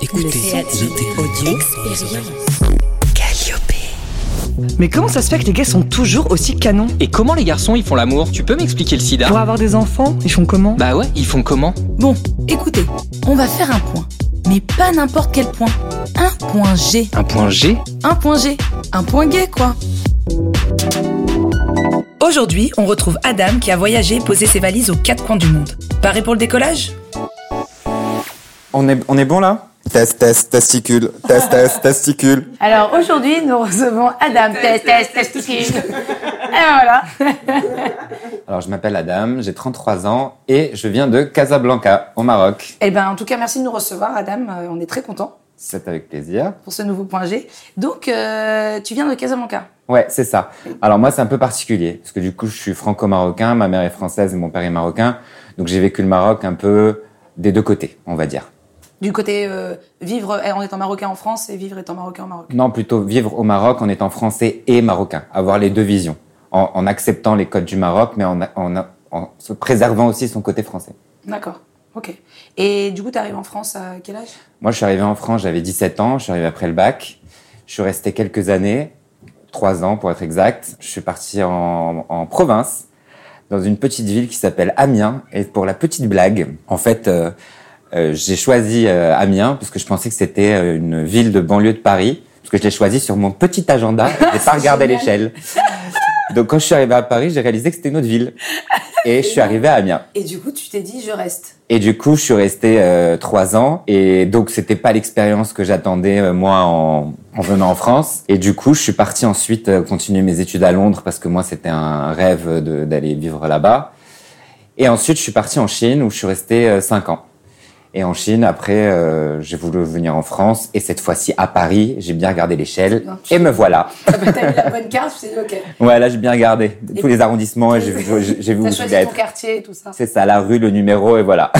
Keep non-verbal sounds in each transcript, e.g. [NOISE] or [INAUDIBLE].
Écoutez, audio Mais comment ça se fait que les gars sont toujours aussi canons? Et comment les garçons ils font l'amour? Tu peux m'expliquer le sida? Pour avoir des enfants, ils font comment? Bah ouais, ils font comment? Bon, écoutez, on va faire un point. Mais pas n'importe quel point. Un point G. Un point G? Un point G. Un point gay, quoi. Aujourd'hui, on retrouve Adam qui a voyagé et posé ses valises aux quatre coins du monde. Paré pour le décollage? On est, on est bon là? Test, test, testicule. Test, test, testicule. Alors aujourd'hui, nous recevons Adam. Test, test, testicule. Et voilà. Alors, je m'appelle Adam, j'ai 33 ans et je viens de Casablanca, au Maroc. Eh ben, en tout cas, merci de nous recevoir, Adam. Euh, on est très contents C'est avec plaisir. pour ce nouveau point G. Donc, euh, tu viens de Casablanca. Ouais, c'est ça. Alors moi, c'est un peu particulier parce que du coup, je suis franco-marocain, ma mère est française et mon père est marocain. Donc j'ai vécu le Maroc un peu des deux côtés, on va dire. Du côté euh, vivre en étant marocain en France et vivre étant marocain au Maroc. Non, plutôt vivre au Maroc en étant français et marocain, avoir les deux visions, en, en acceptant les codes du Maroc, mais en, en, en se préservant aussi son côté français. D'accord. Ok. Et du coup, tu arrives en France à quel âge? Moi, je suis arrivé en France, j'avais 17 ans, je suis arrivé après le bac. Je suis resté quelques années, trois ans pour être exact. Je suis parti en, en province, dans une petite ville qui s'appelle Amiens. Et pour la petite blague, en fait, euh, euh, j'ai choisi euh, Amiens parce que je pensais que c'était euh, une ville de banlieue de Paris, parce que je l'ai choisi sur mon petit agenda. [LAUGHS] Je n'ai pas regardé l'échelle. Donc quand je suis arrivé à Paris, j'ai réalisé que c'était une autre ville. [LAUGHS] Et je suis arrivé à Amiens. Et du coup, tu t'es dit, je reste. Et du coup, je suis resté euh, trois ans. Et donc, c'était pas l'expérience que j'attendais euh, moi en, en venant en France. Et du coup, je suis parti ensuite euh, continuer mes études à Londres parce que moi, c'était un rêve d'aller vivre là-bas. Et ensuite, je suis parti en Chine où je suis resté euh, cinq ans. Et en Chine, après, euh, j'ai voulu venir en France. Et cette fois-ci, à Paris, j'ai bien regardé l'échelle. Tu- Et me voilà. T'as eu la bonne carte, tu t'es dit, ok. Ouais, là, j'ai bien regardé tous les arrondissements et j'ai vu, j'ai vu où je choisi ton quartier et tout ça. C'est ça, la rue, le numéro, et voilà.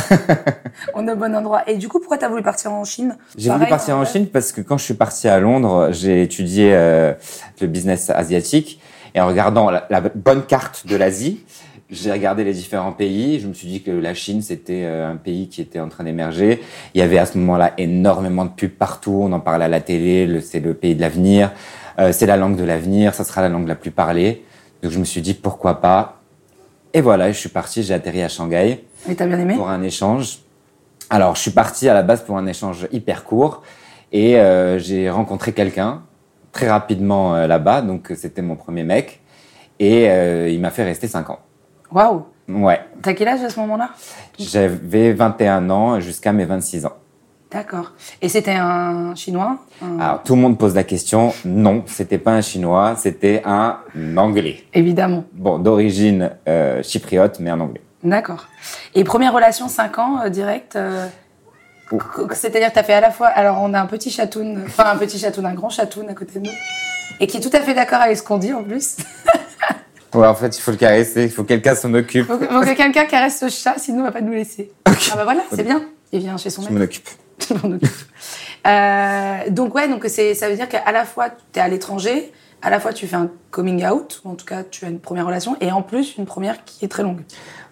[LAUGHS] On est au bon endroit. Et du coup, pourquoi t'as voulu partir en Chine J'ai voulu partir en ouais. Chine parce que quand je suis parti à Londres, j'ai étudié euh, le business asiatique et en regardant la, la bonne carte de l'Asie, j'ai regardé les différents pays. Je me suis dit que la Chine c'était euh, un pays qui était en train d'émerger. Il y avait à ce moment-là énormément de pubs partout. On en parlait à la télé. C'est le pays de l'avenir. Euh, c'est la langue de l'avenir. Ça sera la langue la plus parlée. Donc je me suis dit pourquoi pas? Et voilà, je suis parti. J'ai atterri à Shanghai Et t'as bien aimé? Pour un échange. Alors, je suis parti à la base pour un échange hyper court et euh, j'ai rencontré quelqu'un très rapidement euh, là-bas, donc c'était mon premier mec et il m'a fait rester 5 ans. Waouh Ouais, T'as quel âge à ce moment-là? J'avais 21 ans jusqu'à mes 26 ans. D'accord. Et c'était un chinois? Un- Alors, tout le monde pose la question. Non, c'était pas un chinois, c'était un anglais. Évidemment. Bon, d'origine euh, chypriote, mais un anglais. D'accord. Et première relation, 5 ans, euh, direct euh, Oh. C'est-à-dire que t'as fait à la fois... Alors, on a un petit chatoun, enfin un petit chatoun, un grand chatoun à côté de nous, et qui est tout à fait d'accord avec ce qu'on dit en plus. [LAUGHS] Ouais, en fait, il faut le caresser, il faut que quelqu'un s'en occupe. Faut que, faut que quelqu'un caresse ce chat, sinon il va pas nous laisser. Ah bah voilà, c'est bien. Il vient chez son Je maître. [LAUGHS] Je m'en occupe. Euh, donc ouais, donc ça veut dire qu'à la fois tu es à l'étranger, à la fois tu fais un coming out, ou en tout cas tu as une première relation, et en plus une première qui est très longue.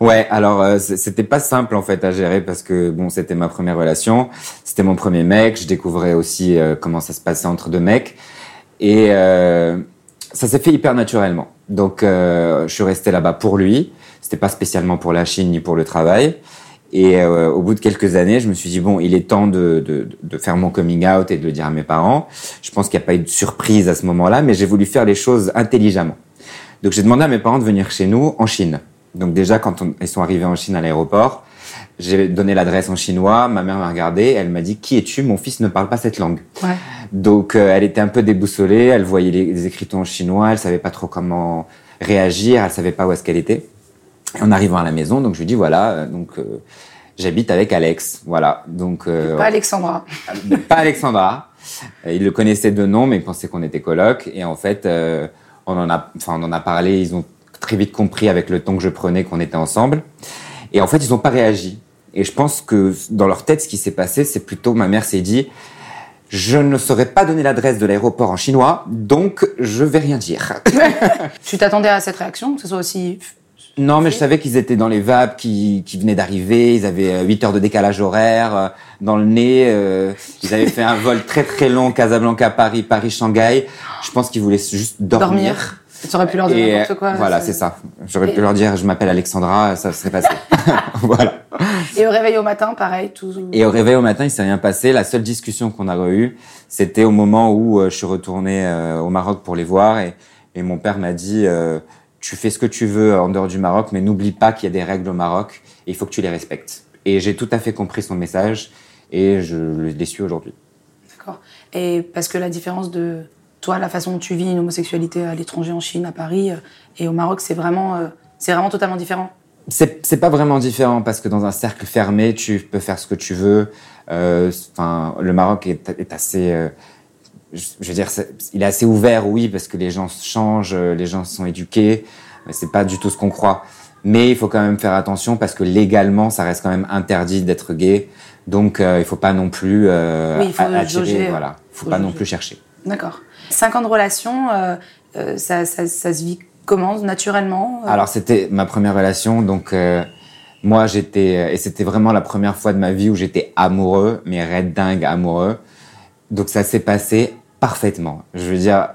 Ouais, alors euh, c'était pas simple en fait à gérer parce que bon, c'était ma première relation, c'était mon premier mec, je découvrais aussi euh, comment ça se passait entre deux mecs et euh, ça s'est fait hyper naturellement. Donc euh, je suis resté là-bas pour lui, c'était pas spécialement pour la Chine ni pour le travail. Et euh, au bout de quelques années, je me suis dit bon, il est temps de, de, de faire mon coming out et de le dire à mes parents. Je pense qu'il n'y a pas eu de surprise à ce moment-là, mais j'ai voulu faire les choses intelligemment. Donc j'ai demandé à mes parents de venir chez nous en Chine. Donc déjà quand on- ils sont arrivés en Chine à l'aéroport, j'ai donné l'adresse en chinois. Ma mère m'a regardé, elle m'a dit qui es-tu? Mon fils ne parle pas cette langue. Ouais. Donc euh, elle était un peu déboussolée, elle voyait les, les en chinois, elle savait pas trop comment réagir, elle savait pas où est-ce qu'elle était. Et en arrivant à la maison, donc je lui dis voilà, euh, donc euh, j'habite avec Alex, voilà. Donc euh, Pas Alexandra. pas Alexandra. Il le connaissait de nom, mais il pensait qu'on était coloc. Et en fait, on en a, enfin, on en a parlé. Ils ont très vite compris avec le ton que je prenais qu'on était ensemble. Et en fait, ils n'ont pas réagi. Et je pense que dans leur tête, ce qui s'est passé, c'est plutôt ma mère s'est dit, je ne saurais pas donner l'adresse de l'aéroport en chinois, donc je vais rien dire. [LAUGHS] Tu t'attendais à cette réaction, que ce soit aussi Non, mais je savais qu'ils étaient dans les vapes, qui, qui venaient d'arriver. Ils avaient 8 heures de décalage horaire euh, dans le nez. euh, ils avaient fait un vol très très long, Casablanca-Paris, Paris-Shanghai. Je pense qu'ils voulaient juste dormir. Dormir. Tu aurais pu leur dire n'importe quoi. voilà, c'est ça. J'aurais Et- pu leur dire, je m'appelle Alexandra, ça serait passé. [LAUGHS] [LAUGHS] voilà. Et au réveil au matin, pareil, tout. Et au réveil au matin, il s'est rien passé. La seule discussion qu'on a eue, c'était au moment où euh, je suis retourné euh, au Maroc pour les voir et, et mon père m'a dit euh, tu fais ce que tu veux en dehors du Maroc, mais n'oublie pas qu'il y a des règles au Maroc et il faut que tu les respectes. Et j'ai tout à fait compris son message et je les suis aujourd'hui. D'accord. Et parce que la différence de toi, la façon dont tu vis une homosexualité à l'étranger, en Chine, à Paris euh, et au Maroc, c'est vraiment, euh, c'est vraiment totalement différent. C'est pas vraiment différent parce que dans un cercle fermé, tu peux faire ce que tu veux. Euh, Enfin, le Maroc est, est assez, euh, je, veux dire, il est assez ouvert, oui, parce que les gens changent, les gens sont éduqués. C'est pas du tout ce qu'on croit. Mais il faut quand même faire attention parce que légalement, ça reste quand même interdit d'être gay. Donc, euh, il faut pas non plus euh, Oui, il faut attirer, jauger, euh, voilà. Faut, faut pas non plus chercher. D'accord. Cinq ans de relation, euh, euh, ça, ça, se vit comment Naturellement euh, Alors c'était ma première relation, donc moi j'étais et c'était vraiment la première fois de ma vie où j'étais amoureux, mais red dingue amoureux. Donc ça s'est passé parfaitement. Je veux dire,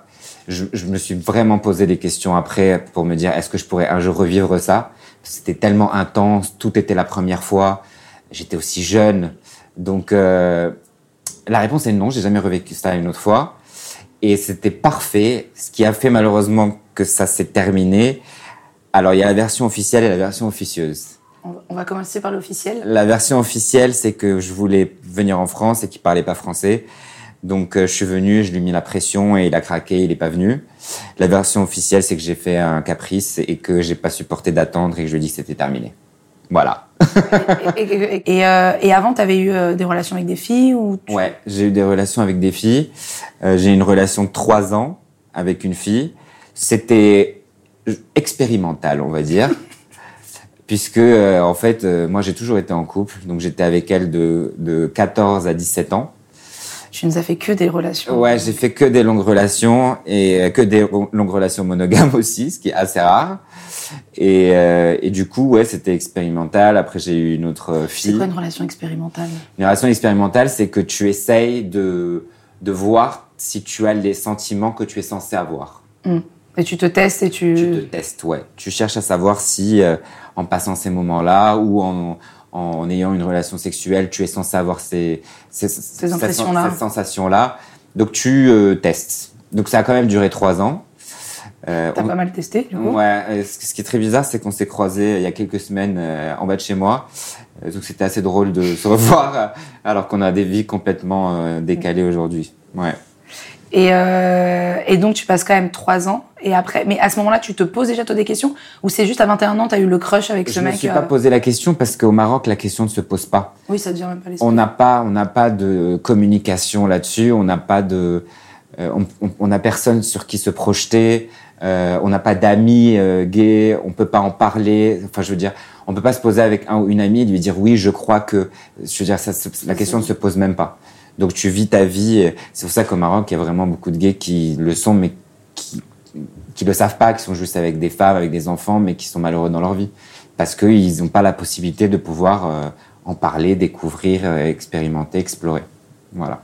je, me suis vraiment posé des questions après pour me dire est-ce que je pourrais un jour revivre ça? C'était tellement intense, tout était la première fois. J'étais aussi jeune, donc la réponse est non. J'ai jamais revécu ça une autre fois et c'était parfait. Ce qui a fait malheureusement que ça s'est terminé. Alors il y a la version officielle et la version officieuse. on, va commencer par l'officiel. La version officielle, c'est que je voulais venir en France et qu'il parlait pas français. Donc euh, je suis venu, je lui ai mis la pression et il a craqué, il est pas venu. La version officielle, c'est que j'ai fait un caprice et que j'ai pas supporté d'attendre et que je lui ai dit que c'était terminé. Voilà. Et, [LAUGHS] et- et- et, euh, et avant, tu avais eu euh, des relations avec des filles ou tu- Ouais, j'ai eu des relations avec des filles. Euh, j'ai eu une relation de trois ans avec une fille. C'était expérimental, on va dire. [LAUGHS] Puisque, en fait, moi, j'ai toujours été en couple. Donc, j'étais avec elle de, de 14 à 17 ans. Tu nous as fait que des relations. Ouais, j'ai fait que des longues relations et euh, que des longues relations monogames [LAUGHS] aussi, ce qui est assez rare. Et, euh, et du coup, ouais, c'était expérimental. Après, j'ai eu une autre C'est fille. quoi une relation expérimentale? Une relation expérimentale, c'est que tu essayes de, de voir si tu as les sentiments que tu es censé avoir. Et tu te testes et tu. Tu te testes, ouais. Tu cherches à savoir si, euh, en passant ces moments-là ou en, en ayant une relation sexuelle, tu es censé avoir ces, ces, cette sensation-là. Donc tu euh, testes. Donc ça a quand même duré trois ans. Euh, T'as on- pas mal testé, du coup. Ouais, euh, ce qui est très bizarre, c'est qu'on s'est croisés il y a quelques semaines euh, en bas de chez moi. Euh, donc c'était assez drôle de se [LAUGHS] revoir euh, alors qu'on a des vies complètement euh, décalées aujourd'hui. Ouais. Et, euh, et donc, tu passes quand même trois ans. Et après, mais à ce moment-là, tu te poses déjà toi des questions? Ou c'est juste à 21 ans, t'as eu le crush avec ce Je me mec suis euh, pas posé la question parce qu'au Maroc, la question ne se pose pas. Oui, ça te vient même pas l'esprit. On n'a pas, on n'a pas de communication là-dessus. On n'a pas de, euh, on, on- on a personne sur qui se projeter. Euh, on n'a pas d'amis euh, gays. On peut pas en parler. Enfin, je veux dire, on peut pas se poser avec un ou une amie et lui dire oui, je crois que. Je veux dire, ça, la question ne se pose même pas. Donc tu vis ta vie. C'est pour ça qu'au Maroc, il y a vraiment beaucoup de gays qui le sont, mais qui qui le savent pas, qui sont juste avec des femmes, avec des enfants, mais qui sont malheureux dans leur vie parce qu'ils n'ont pas la possibilité de pouvoir euh, en parler, découvrir, euh, expérimenter, explorer. Voilà.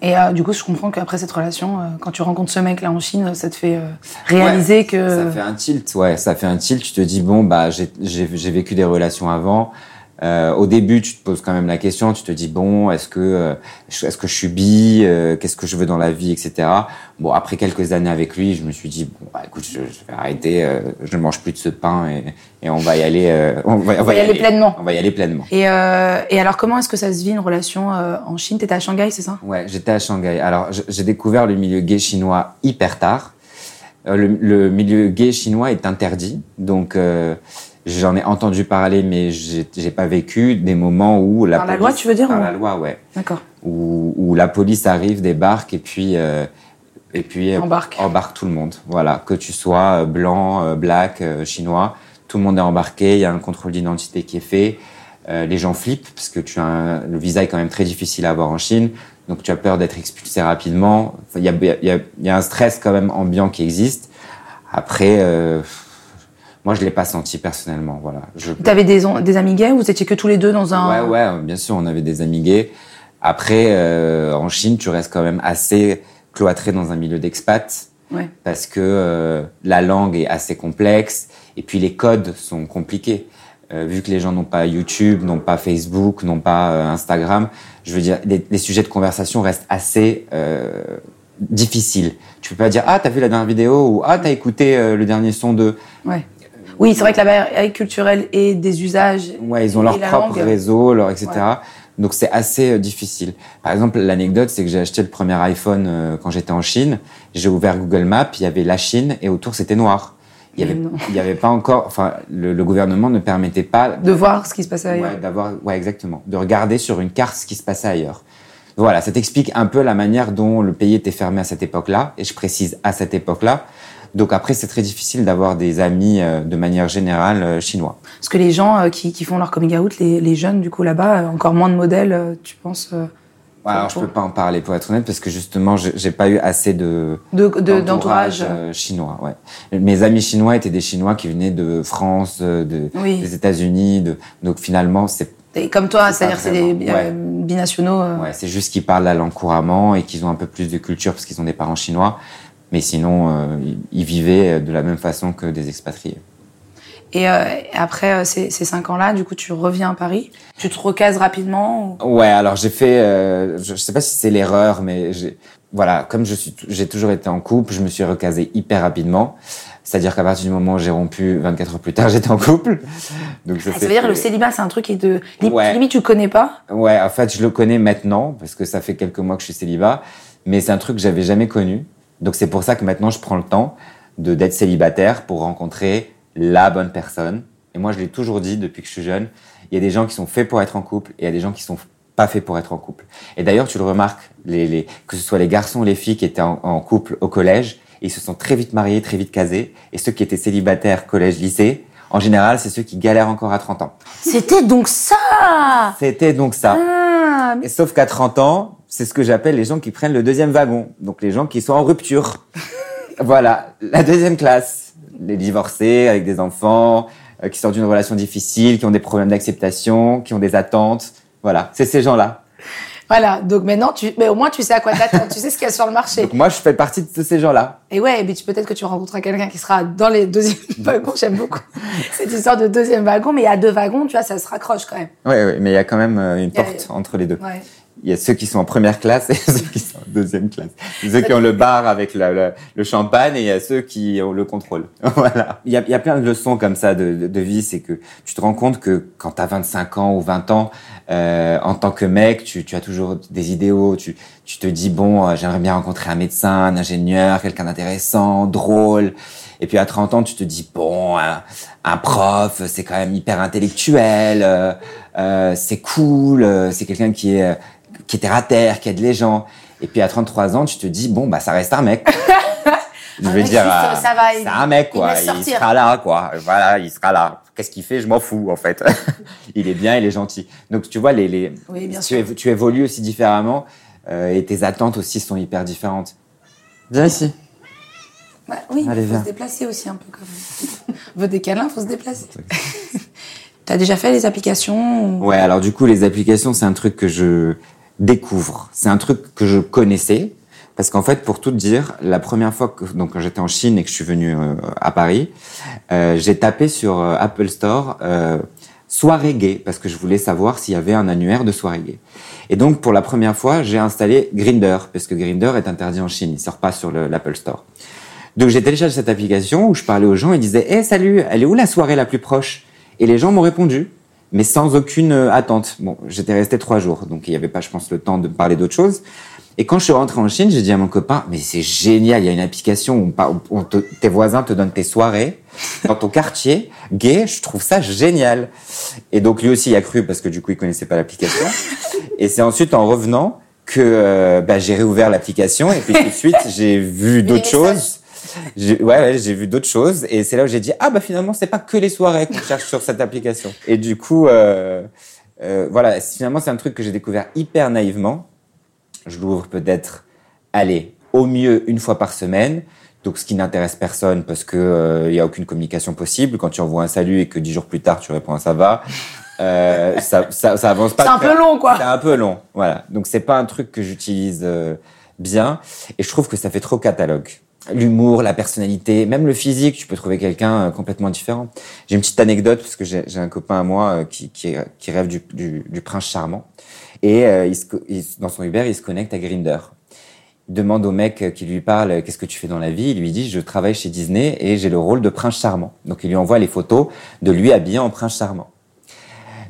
Et euh, du coup, je comprends qu'après cette relation, quand tu rencontres ce mec-là en Chine, ça te fait réaliser Ouais, que. Ça fait un tilt, ouais, ça fait un tilt. Tu te dis, bon, bah, j'ai vécu des relations avant. Euh, au début, tu te poses quand même la question, tu te dis, bon, est-ce que, euh, est-ce que je suis bi, euh, qu'est-ce que je veux dans la vie, etc. Bon, après quelques années avec lui, je me suis dit, bon, bah, écoute, je, je vais arrêter, euh, je ne mange plus de ce pain et, et on va y aller, euh, on va, On va y aller pleinement. On va y aller pleinement. Et, euh, et alors, comment est-ce que ça se vit une relation euh, en Chine? T'étais à Shanghai, c'est ça? Ouais, j'étais à Shanghai. Alors, j'ai découvert le milieu gay chinois hyper tard. Euh, le, le milieu gay chinois est interdit, donc euh, j'en ai entendu parler, mais j'ai pas vécu des moments où la Par la police- loi, tu veux dire, Par ou- la loi, ouais. D'accord. Où, où la police arrive, débarque et puis euh, et puis euh, Embarque. embarque tout le monde. Voilà, que tu sois euh, blanc, euh, black, chinois, tout le monde est embarqué. Il y a un contrôle d'identité qui est fait. Euh, les gens flippent parce que tu as un- le visa est quand même très difficile à avoir en Chine, donc tu as peur d'être expulsé rapidement. Il y, a, y, a, y a un stress quand même ambiant qui existe. Après, euh, Moi, je l'ai pas senti personnellement. Voilà. Je... T'avais des, des amis gays ou vous étiez que tous les deux dans un. Ouais, ouais, bien sûr, on avait des amis gays. Après, euh, en Chine, tu restes quand même assez cloîtré dans un milieu d'expat Ouais. parce que euh, la langue est assez complexe et puis les codes sont compliqués. Euh, vu que les gens n'ont pas YouTube, n'ont pas Facebook, n'ont pas euh, Instagram, je veux dire, les, les sujets de conversation restent assez euh, difficiles. Tu peux pas dire ah t'as vu la dernière vidéo ou ah t'as écouté euh, le dernier son de. Ouais. Oui, c'est vrai que la barrière culturelle et des usages. Ouais, ils ont leur propre langue. réseau, leur etc. Ouais. Donc c'est assez euh, difficile. Par exemple, l'anecdote, c'est que j'ai acheté le premier iPhone euh, quand j'étais en Chine. J'ai ouvert Google Maps, il y avait la Chine et autour c'était noir. Il y Mais avait, il y avait pas encore, enfin, le, le gouvernement ne permettait pas De voir ce qui se passait ailleurs. ouais, d'avoir, ouais, exactement, de regarder sur une carte ce qui se passait ailleurs. Voilà, ça t'explique un peu la manière dont le pays était fermé à cette époque-là, et je précise à cette époque-là. Donc après, c'est très difficile d'avoir des amis euh, de manière générale euh, chinois. Parce que les gens euh, qui, qui font leur coming out, les, les jeunes, du coup, là-bas, encore moins de modèles, euh, tu penses, alors je peux pas en parler pour être honnête parce que justement j'ai pas eu assez de de, de- d'entourage. euh, chinois. Ouais. Mes amis chinois étaient des Chinois qui venaient de France, de, Oui. des États-Unis, de, donc finalement c'est Et comme toi, C'est c'est-à-dire c'est des binationaux. euh, ouais, c'est juste qu'ils parlent la langue couramment et qu'ils ont un peu plus de culture parce qu'ils ont des parents chinois, mais sinon euh, ils- vivaient de la même façon que des expatriés. Et, euh, après euh, ces, ces cinq ans-là, du coup, tu reviens à Paris? Tu te recases rapidement. ou- Ouais, alors j'ai fait, euh, je, je sais pas si c'est l'erreur, mais voilà, comme je suis, j'ai toujours été en couple, je me suis recasé hyper rapidement. C'est-à-dire qu'à partir du moment où j'ai rompu, 24 heures plus tard, [LAUGHS] j'étais en couple. Donc ça, Ah, ça s'est veut dire fait- le célibat, c'est un truc qui est de Ouais. limite tu connais pas? Ouais, en fait, je le connais maintenant parce que ça fait quelques mois que je suis célibat, mais c'est un truc que j'avais jamais connu. Donc c'est pour ça que maintenant je prends le temps de d'être célibataire pour rencontrer la bonne personne. Et moi, je l'ai toujours dit depuis que je suis jeune. Il y a des gens qui sont faits pour être en couple et il y a des gens qui sont pas faits pour être en couple. Et d'ailleurs, tu le remarques, les, les, que ce soit les garçons ou les filles qui étaient en, en couple au collège, ils se sont très vite mariés, très vite casés. Et ceux qui étaient célibataires collège, lycée, en général, c'est ceux qui galèrent encore à 30 ans. C'était donc ça. C'était donc ça. Ah, Et sauf qu'à 30 ans, c'est ce que j'appelle les gens qui prennent le deuxième wagon. Donc les gens qui sont en rupture. [LAUGHS] voilà, la deuxième classe. Les divorcés avec des enfants, euh, qui sortent d'une relation difficile, qui ont des problèmes d'acceptation, qui ont des attentes. Voilà, c'est ces gens-là. Voilà. Donc maintenant, tu, mais au moins tu sais à quoi t'attendre. tu sais ce qu'il y a sur le marché. Donc moi, je fais partie de ces gens-là. Et ouais, mais peut-être que tu rencontreras quelqu'un qui sera dans les deuxièmes [LAUGHS] wagons. J'aime beaucoup cette histoire de deuxième wagon, mais il y a deux wagons, tu vois, ça se raccroche quand même. Oui, oui, mais il y a quand même euh, une a- porte entre les deux. Ouais. Il y a ceux qui sont en première classe et [LAUGHS] ceux qui sont en deuxième classe. Ceux qui ont le bar avec le, champagne et il y a ceux qui ont le contrôle. [LAUGHS] voilà. Il y a, plein de leçons comme ça de vie. C'est que tu te rends compte que quand tu as 25 ans ou 20 ans, euh, en tant que mec, tu, tu as toujours des idéaux. Tu, tu te dis, bon, euh, j'aimerais bien rencontrer un médecin, un ingénieur, quelqu'un d'intéressant, drôle. Et puis à 30 ans, tu te dis, bon, un, un prof, c'est quand même hyper intellectuel, euh, euh, c'est cool, euh, c'est quelqu'un qui est, qui est terre à terre, qui aide les gens. Et puis à 33 ans, tu te dis, bon, bah ça reste un mec. [LAUGHS] Je veux dire, juste, euh, ça va, il- c'est un mec, quoi. Il, sera là, quoi. Voilà, il sera là. Qu'est-ce qu'il fait? Je m'en fous, en fait. [LAUGHS] il est bien, il est gentil. Donc, tu vois, les, les, Oui, bien tu, sûr. évo- tu évolues aussi différemment euh, et tes attentes aussi sont hyper différentes. Viens ici. Ouais, oui, Allez, il faut viens. se déplacer aussi un peu quand même. [LAUGHS] On veut des câlins, faut se déplacer. T'as déjà fait les applications ou- Ouais, alors du coup, les applications, c'est un truc que je découvre. C'est un truc que je connaissais. Parce qu'en fait, pour tout dire, la première fois que donc quand j'étais en Chine et que je suis venu euh, à Paris, euh, j'ai tapé sur euh, Apple Store soirée gay parce que je voulais savoir s'il y avait un annuaire de soirée gay. Et donc pour la première fois, j'ai installé Grinder parce que Grinder est interdit en Chine, il sort pas sur le- l'Apple Store. Donc j'ai téléchargé cette application où je parlais aux gens et disais "Eh salut, elle est où la soirée la plus proche? Et les gens m'ont répondu, mais sans aucune euh, attente. Bon, j'étais resté trois jours, donc il y avait pas, je pense, le temps de parler d'autre chose. Et quand je suis rentré en Chine, j'ai dit à mon copain, mais c'est génial, il y a une application où, on par- où on te- tes voisins te donnent tes soirées dans ton quartier gay, je trouve ça génial. Et donc lui aussi il a cru parce que du coup il connaissait pas l'application. Et c'est ensuite en revenant que euh, bah, j'ai réouvert l'application et puis tout de suite j'ai vu d'autres choses. J'ai- Ouais, ouais, j'ai vu d'autres choses et c'est là où j'ai dit ah bah finalement c'est pas que les soirées qu'on cherche sur cette application. Et du coup euh, euh, voilà finalement c'est un truc que j'ai découvert hyper naïvement. Je l'ouvre peut-être allez au mieux une fois par semaine. Donc, ce qui n'intéresse personne parce que euh, il y a aucune communication possible. Quand tu envoies un salut et que dix jours plus tard tu réponds un ça va, euh, [LAUGHS] ça, ça, ça avance pas. C'est un très- peu long, quoi. C'est un peu long, voilà. Donc c'est pas un truc que j'utilise euh, bien et je trouve que ça fait trop catalogue. L'humour, la personnalité, même le physique, tu peux trouver quelqu'un euh, complètement différent. J'ai une petite anecdote parce que j'ai un copain à moi euh, qui, qui, qui rêve du, du, du prince charmant et euh, il se il dans son Uber il se connecte à Grinder. Il demande au mec qui lui parle euh, qu'est-ce que tu fais dans la vie? Il lui dit je travaille chez Disney et j'ai le rôle de prince charmant. Donc il lui envoie les photos de lui habillé en prince charmant.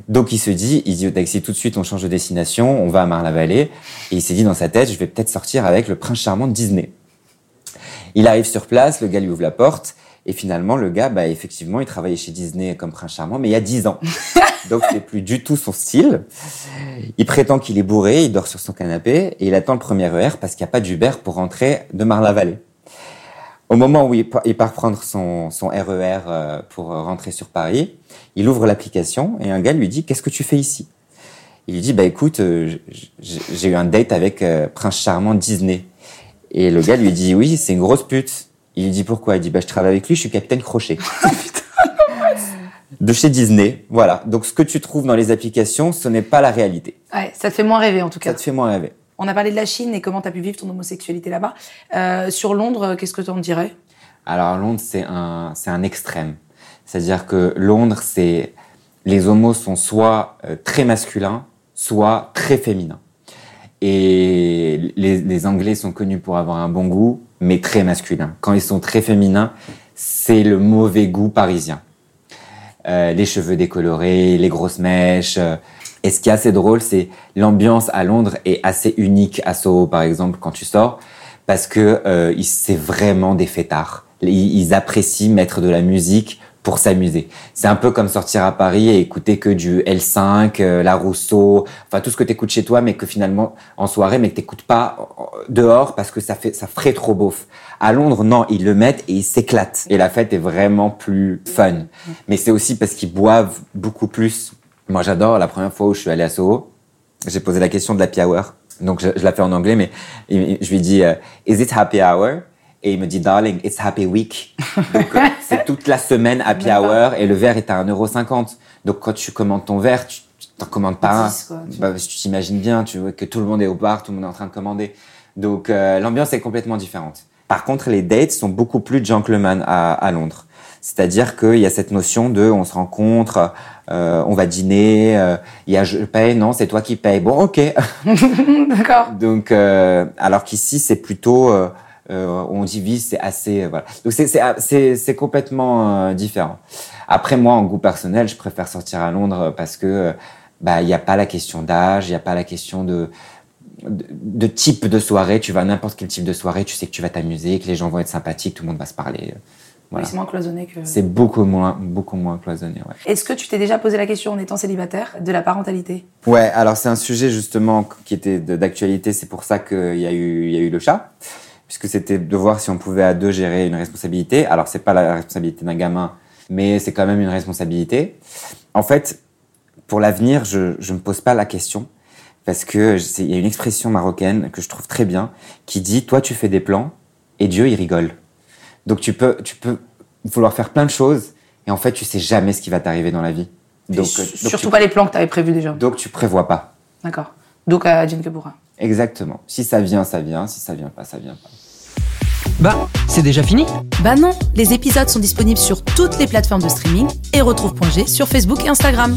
Donc il se dit, il dit au taxi tout de suite, on change de destination, on va à Marne-la-Vallée. Et il s'est dit dans sa tête, je vais peut-être sortir avec le prince charmant de Disney. Il arrive sur place, le gars lui ouvre la porte. Et finalement, le gars, bah, effectivement, il travaillait chez Disney comme prince charmant, mais il y a 10 ans. [LAUGHS] Donc, c'est plus du tout son style. Il prétend qu'il est bourré, il dort sur son canapé et il attend le premier RER parce qu'il n'y a pas d'Uber pour rentrer de Marne-la-Vallée. Au moment où il pa- il part prendre son, son RER euh, pour rentrer sur Paris, il ouvre l'application et un gars lui dit Qu'est-ce que tu fais ici? Il lui dit Bah écoute, euh, j'ai eu un date avec euh, Prince Charmant Disney. Et le gars lui dit Oui, c'est une grosse pute. Il lui dit Pourquoi? Il dit Bah je travaille avec lui, je suis capitaine Crochet. [LAUGHS] De chez Disney, voilà. Donc ce que tu trouves dans les applications, ce n'est pas la réalité. Ouais, ça te fait moins rêver en tout cas. Ça te fait moins rêver. On a parlé de la Chine et comment tu as pu vivre ton homosexualité là-bas. Euh, sur Londres, euh, qu'est-ce que tu en dirais? Alors Londres, c'est un, c'est un extrême. C'est-à-dire que Londres, c'est les homos sont soit euh, très masculins, soit très féminins. Et les, Anglais sont connus pour avoir un bon goût, mais très masculin. Quand ils sont très féminins, c'est le mauvais goût parisien. Euh, les cheveux décolorés, les grosses mèches. euh. Et ce qui est assez drôle, c'est l'ambiance à Londres est assez unique à Soho, par exemple, quand tu sors, parce que euh, c'est vraiment des fêtards. Ils, ils apprécient mettre de la musique pour s'amuser. C'est un peu comme sortir à Paris et écouter que du L5, euh, la Rousseau, enfin tout ce que t'écoutes chez toi, mais que finalement en soirée, mais que t'écoutes pas euh, dehors parce que ça fait ça ferait trop beauf. À Londres, non, ils le mettent et ils s'éclatent. Et la fête est vraiment plus fun. Mais c'est aussi parce qu'ils boivent beaucoup plus. Moi, j'adore. La première fois où je suis allé à Soho, j'ai posé la question de l'happy hour. Donc, je, je la fais en anglais, mais je lui dis, euh, is it happy hour? Et il me dit, darling, it's happy week. [LAUGHS] Donc, euh, c'est toute la semaine happy hour et le verre est à 1,50€. Donc, quand tu commandes ton verre, tu t'en commandes pas un. 10, quoi, tu- Bah, tu t'imagines bien, tu vois que tout le monde est au bar, tout le monde est en train de commander. Donc, euh, l'ambiance est complètement différente. Par contre, les dates sont beaucoup plus gentlemen à, à Londres. C'est-à-dire qu'il y a cette notion de on se rencontre, euh, on va dîner, euh, il y a je paye, non, c'est toi qui paye. Bon, ok. [LAUGHS] D'accord. Donc, euh, alors qu'ici, c'est plutôt, euh, on divise, c'est assez, euh, voilà. Donc, c'est, c'est, c'est, c'est complètement euh, différent. Après, moi, en goût personnel, je préfère sortir à Londres parce que, bah, il n'y a pas la question d'âge, il n'y a pas la question de, de, de type de soirée. Tu vas à n'importe quel type de soirée, tu sais que tu vas t'amuser, que les gens vont être sympathiques, tout le monde va se parler. Voilà. Oui, c'est moins cloisonné que. C'est beaucoup moins, beaucoup moins cloisonné, ouais. Est-ce que tu t'es déjà posé la question en étant célibataire de la parentalité? Ouais, alors c'est un sujet justement qui était d'actualité, c'est pour ça qu'il y a eu, il y a eu le chat, puisque c'était de voir si on pouvait à deux gérer une responsabilité. Alors c'est pas la responsabilité d'un gamin, mais c'est quand même une responsabilité. En fait, pour l'avenir, je je me pose pas la question parce que il y a une expression marocaine que je trouve très bien qui dit toi tu fais des plans et Dieu il rigole. Donc tu peux tu peux vouloir faire plein de choses et en fait tu sais jamais ce qui va t'arriver dans la vie. Donc, Sur- donc Surtout tu- pas les plans que tu avais prévus déjà. donc tu prévois pas. D'accord. Donc à Kabura. Exactement. Si ça vient, ça vient. Si ça vient pas, ça vient pas. Bah, c'est déjà fini Bah non, les épisodes sont disponibles sur toutes les plateformes de streaming et retrouve.g sur Facebook et Instagram.